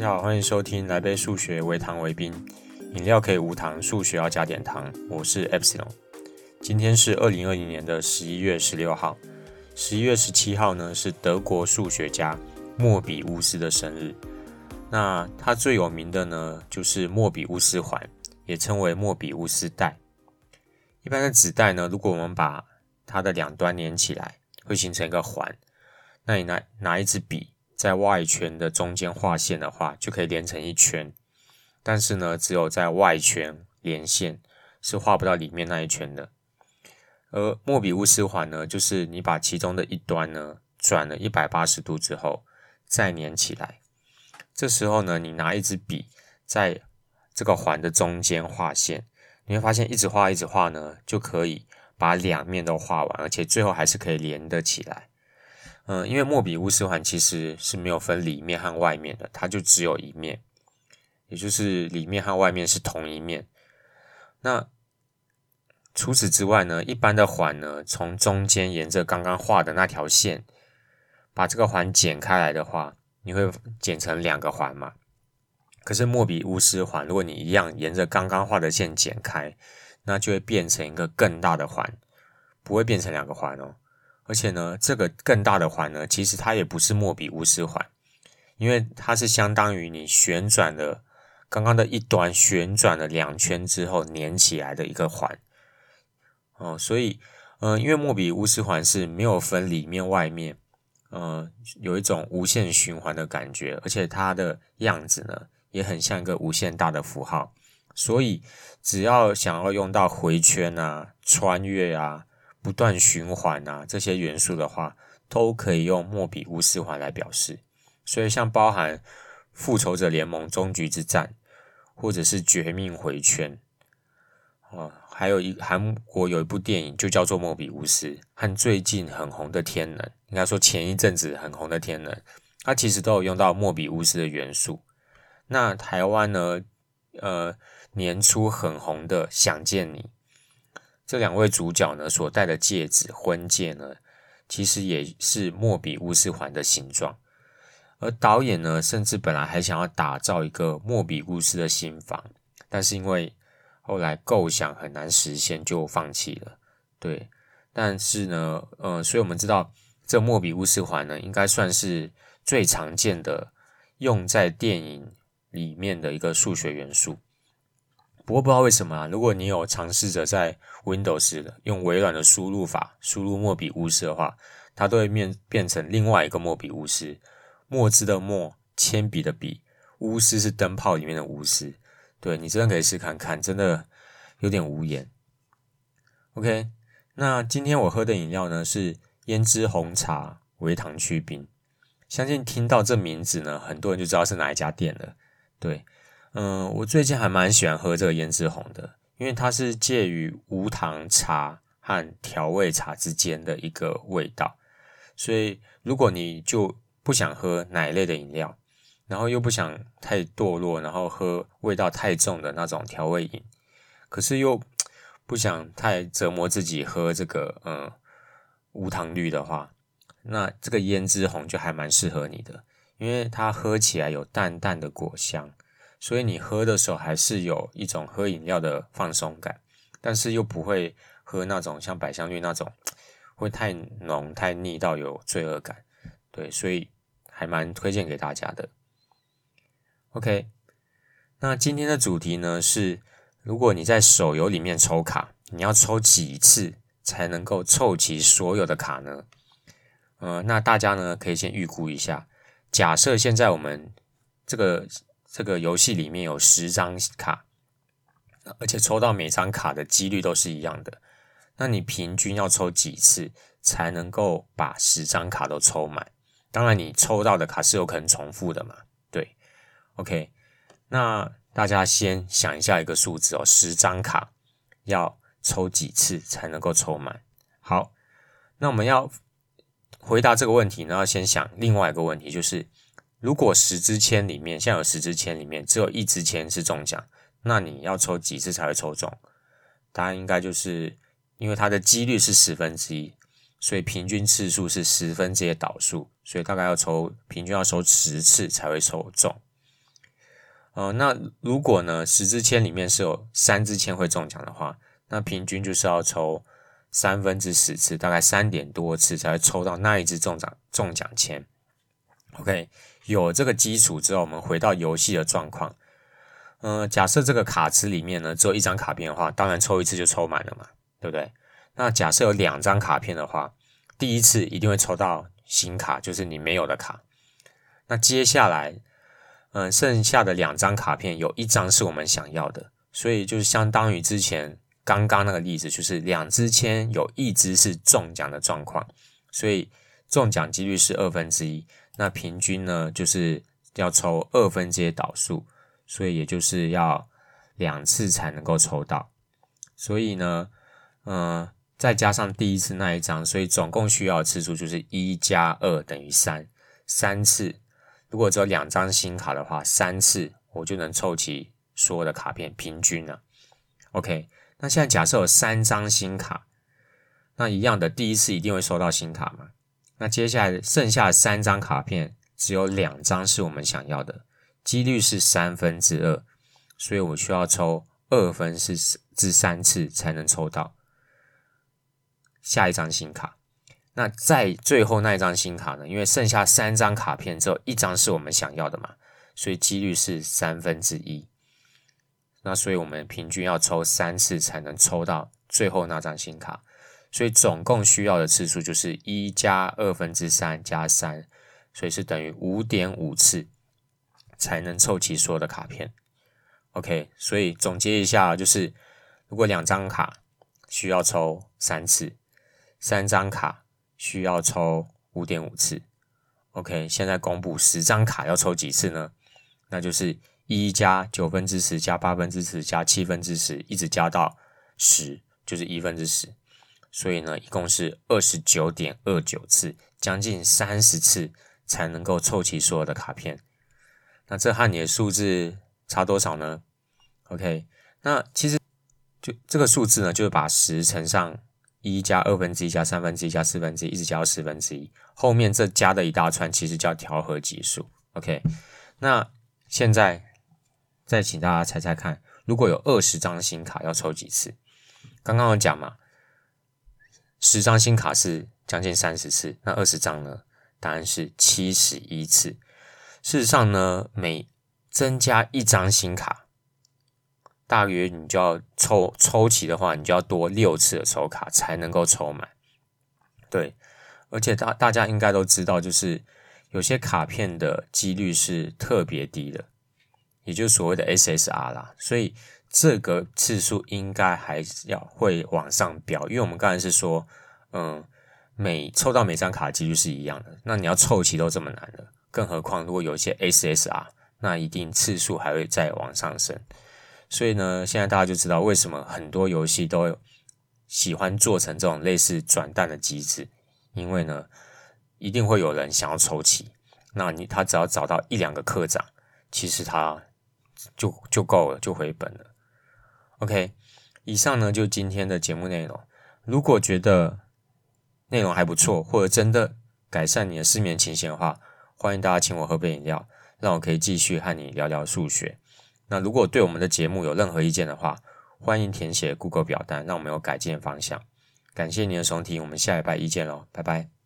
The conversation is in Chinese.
大家好，欢迎收听来杯数学，微糖微冰，饮料可以无糖，数学要加点糖。我是 Epsilon，今天是二零二零年的十一月十六号，十一月十七号呢是德国数学家莫比乌斯的生日。那他最有名的呢就是莫比乌斯环，也称为莫比乌斯带。一般的纸带呢，如果我们把它的两端连起来，会形成一个环。那你拿拿一支笔。在外圈的中间画线的话，就可以连成一圈。但是呢，只有在外圈连线，是画不到里面那一圈的。而莫比乌斯环呢，就是你把其中的一端呢转了一百八十度之后，再连起来。这时候呢，你拿一支笔在这个环的中间画线，你会发现一直画一直画呢，就可以把两面都画完，而且最后还是可以连得起来。嗯，因为莫比乌斯环其实是没有分里面和外面的，它就只有一面，也就是里面和外面是同一面。那除此之外呢，一般的环呢，从中间沿着刚刚画的那条线，把这个环剪开来的话，你会剪成两个环嘛？可是莫比乌斯环，如果你一样沿着刚刚画的线剪开，那就会变成一个更大的环，不会变成两个环哦。而且呢，这个更大的环呢，其实它也不是莫比乌斯环，因为它是相当于你旋转了刚刚的一端，旋转了两圈之后连起来的一个环。哦，所以，嗯、因为莫比乌斯环是没有分里面外面，嗯、有一种无限循环的感觉，而且它的样子呢，也很像一个无限大的符号。所以，只要想要用到回圈啊、穿越啊。不断循环啊，这些元素的话，都可以用莫比乌斯环来表示。所以，像包含复仇者联盟终局之战，或者是绝命回圈，哦，还有一韩国有一部电影就叫做莫比乌斯，和最近很红的天能，应该说前一阵子很红的天能，它其实都有用到莫比乌斯的元素。那台湾呢，呃，年初很红的想见你。这两位主角呢，所戴的戒指，婚戒呢，其实也是莫比乌斯环的形状。而导演呢，甚至本来还想要打造一个莫比乌斯的新房，但是因为后来构想很难实现，就放弃了。对，但是呢，呃，所以我们知道，这莫比乌斯环呢，应该算是最常见的用在电影里面的一个数学元素。不过不知道为什么啊，如果你有尝试着在 Windows 用微软的输入法输入莫比乌斯的话，它都会变变成另外一个莫比乌斯。墨汁的墨，铅笔的笔，乌斯是灯泡里面的乌斯。对，你真的可以试看看，真的有点无言。OK，那今天我喝的饮料呢是胭脂红茶微糖去冰。相信听到这名字呢，很多人就知道是哪一家店了。对。嗯，我最近还蛮喜欢喝这个胭脂红的，因为它是介于无糖茶和调味茶之间的一个味道。所以，如果你就不想喝奶类的饮料，然后又不想太堕落，然后喝味道太重的那种调味饮，可是又不想太折磨自己喝这个嗯无糖绿的话，那这个胭脂红就还蛮适合你的，因为它喝起来有淡淡的果香。所以你喝的时候还是有一种喝饮料的放松感，但是又不会喝那种像百香绿那种会太浓太腻到有罪恶感，对，所以还蛮推荐给大家的。OK，那今天的主题呢是，如果你在手游里面抽卡，你要抽几次才能够凑齐所有的卡呢？呃，那大家呢可以先预估一下，假设现在我们这个。这个游戏里面有十张卡，而且抽到每张卡的几率都是一样的。那你平均要抽几次才能够把十张卡都抽满？当然，你抽到的卡是有可能重复的嘛？对，OK。那大家先想一下一个数字哦，十张卡要抽几次才能够抽满？好，那我们要回答这个问题呢，要先想另外一个问题，就是。如果十支签里面，现在有十支签里面只有一支签是中奖，那你要抽几次才会抽中？答案应该就是因为它的几率是十分之一，所以平均次数是十分之一的导数，所以大概要抽平均要抽十次才会抽中。呃，那如果呢十支签里面是有三支签会中奖的话，那平均就是要抽三分之十次，大概三点多次才会抽到那一支中奖中奖签。OK，有这个基础之后，我们回到游戏的状况。嗯、假设这个卡池里面呢只有一张卡片的话，当然抽一次就抽满了嘛，对不对？那假设有两张卡片的话，第一次一定会抽到新卡，就是你没有的卡。那接下来，嗯、剩下的两张卡片有一张是我们想要的，所以就是相当于之前刚刚那个例子，就是两支签有一支是中奖的状况，所以中奖几率是二分之一。那平均呢，就是要抽二分之一导数。所以也就是要两次才能够抽到，所以呢，嗯、再加上第一次那一张，所以总共需要的次数就是一加二等于三，三次。如果只有两张新卡的话，三次我就能凑齐所有的卡片，平均了。OK，那现在假设有三张新卡，那一样的，第一次一定会收到新卡吗？那接下来剩下三张卡片，只有两张是我们想要的。几率是三分之二，所以我需要抽二分之之三次才能抽到下一张新卡。那在最后那一张新卡呢？因为剩下三张卡片只有一张是我们想要的嘛，所以几率是三分之一。那所以我们平均要抽三次才能抽到最后那张新卡，所以总共需要的次数就是一加二分之三加三，所以是等于五点五次。才能凑齐所有的卡片，OK。所以总结一下，就是如果两张卡需要抽三次，三张卡需要抽五点五次，OK。现在公布十张卡要抽几次呢？那就是一加九分之十加八分之十加七分之十，一直加到十，就是一分之十。所以呢，一共是二十九点二九次，将近三十次才能够凑齐所有的卡片。那这和你的数字差多少呢？OK，那其实就这个数字呢，就是把十乘上一加二分之一加三分之一加四分之一，一直加到十分之一，后面这加的一大串其实叫调和级数。OK，那现在再请大家猜猜看，如果有二十张新卡要抽几次？刚刚有讲嘛，十张新卡是将近三十次，那二十张呢？答案是七十一次。事实上呢，每增加一张新卡，大约你就要抽抽齐的话，你就要多六次的抽卡才能够抽满。对，而且大大家应该都知道，就是有些卡片的几率是特别低的，也就是所谓的 SSR 啦。所以这个次数应该还要会往上飙，因为我们刚才是说，嗯，每抽到每张卡几率是一样的，那你要凑齐都这么难了。更何况，如果有一些 SSR，那一定次数还会再往上升。所以呢，现在大家就知道为什么很多游戏都喜欢做成这种类似转蛋的机制，因为呢，一定会有人想要抽齐。那你他只要找到一两个课长，其实他就就够了，就回本了。OK，以上呢就今天的节目内容。如果觉得内容还不错，或者真的改善你的失眠情形的话，欢迎大家请我喝杯饮料，让我可以继续和你聊聊数学。那如果对我们的节目有任何意见的话，欢迎填写 Google 表单，让我们有改进的方向。感谢您的收听，我们下礼拜一见喽，拜拜。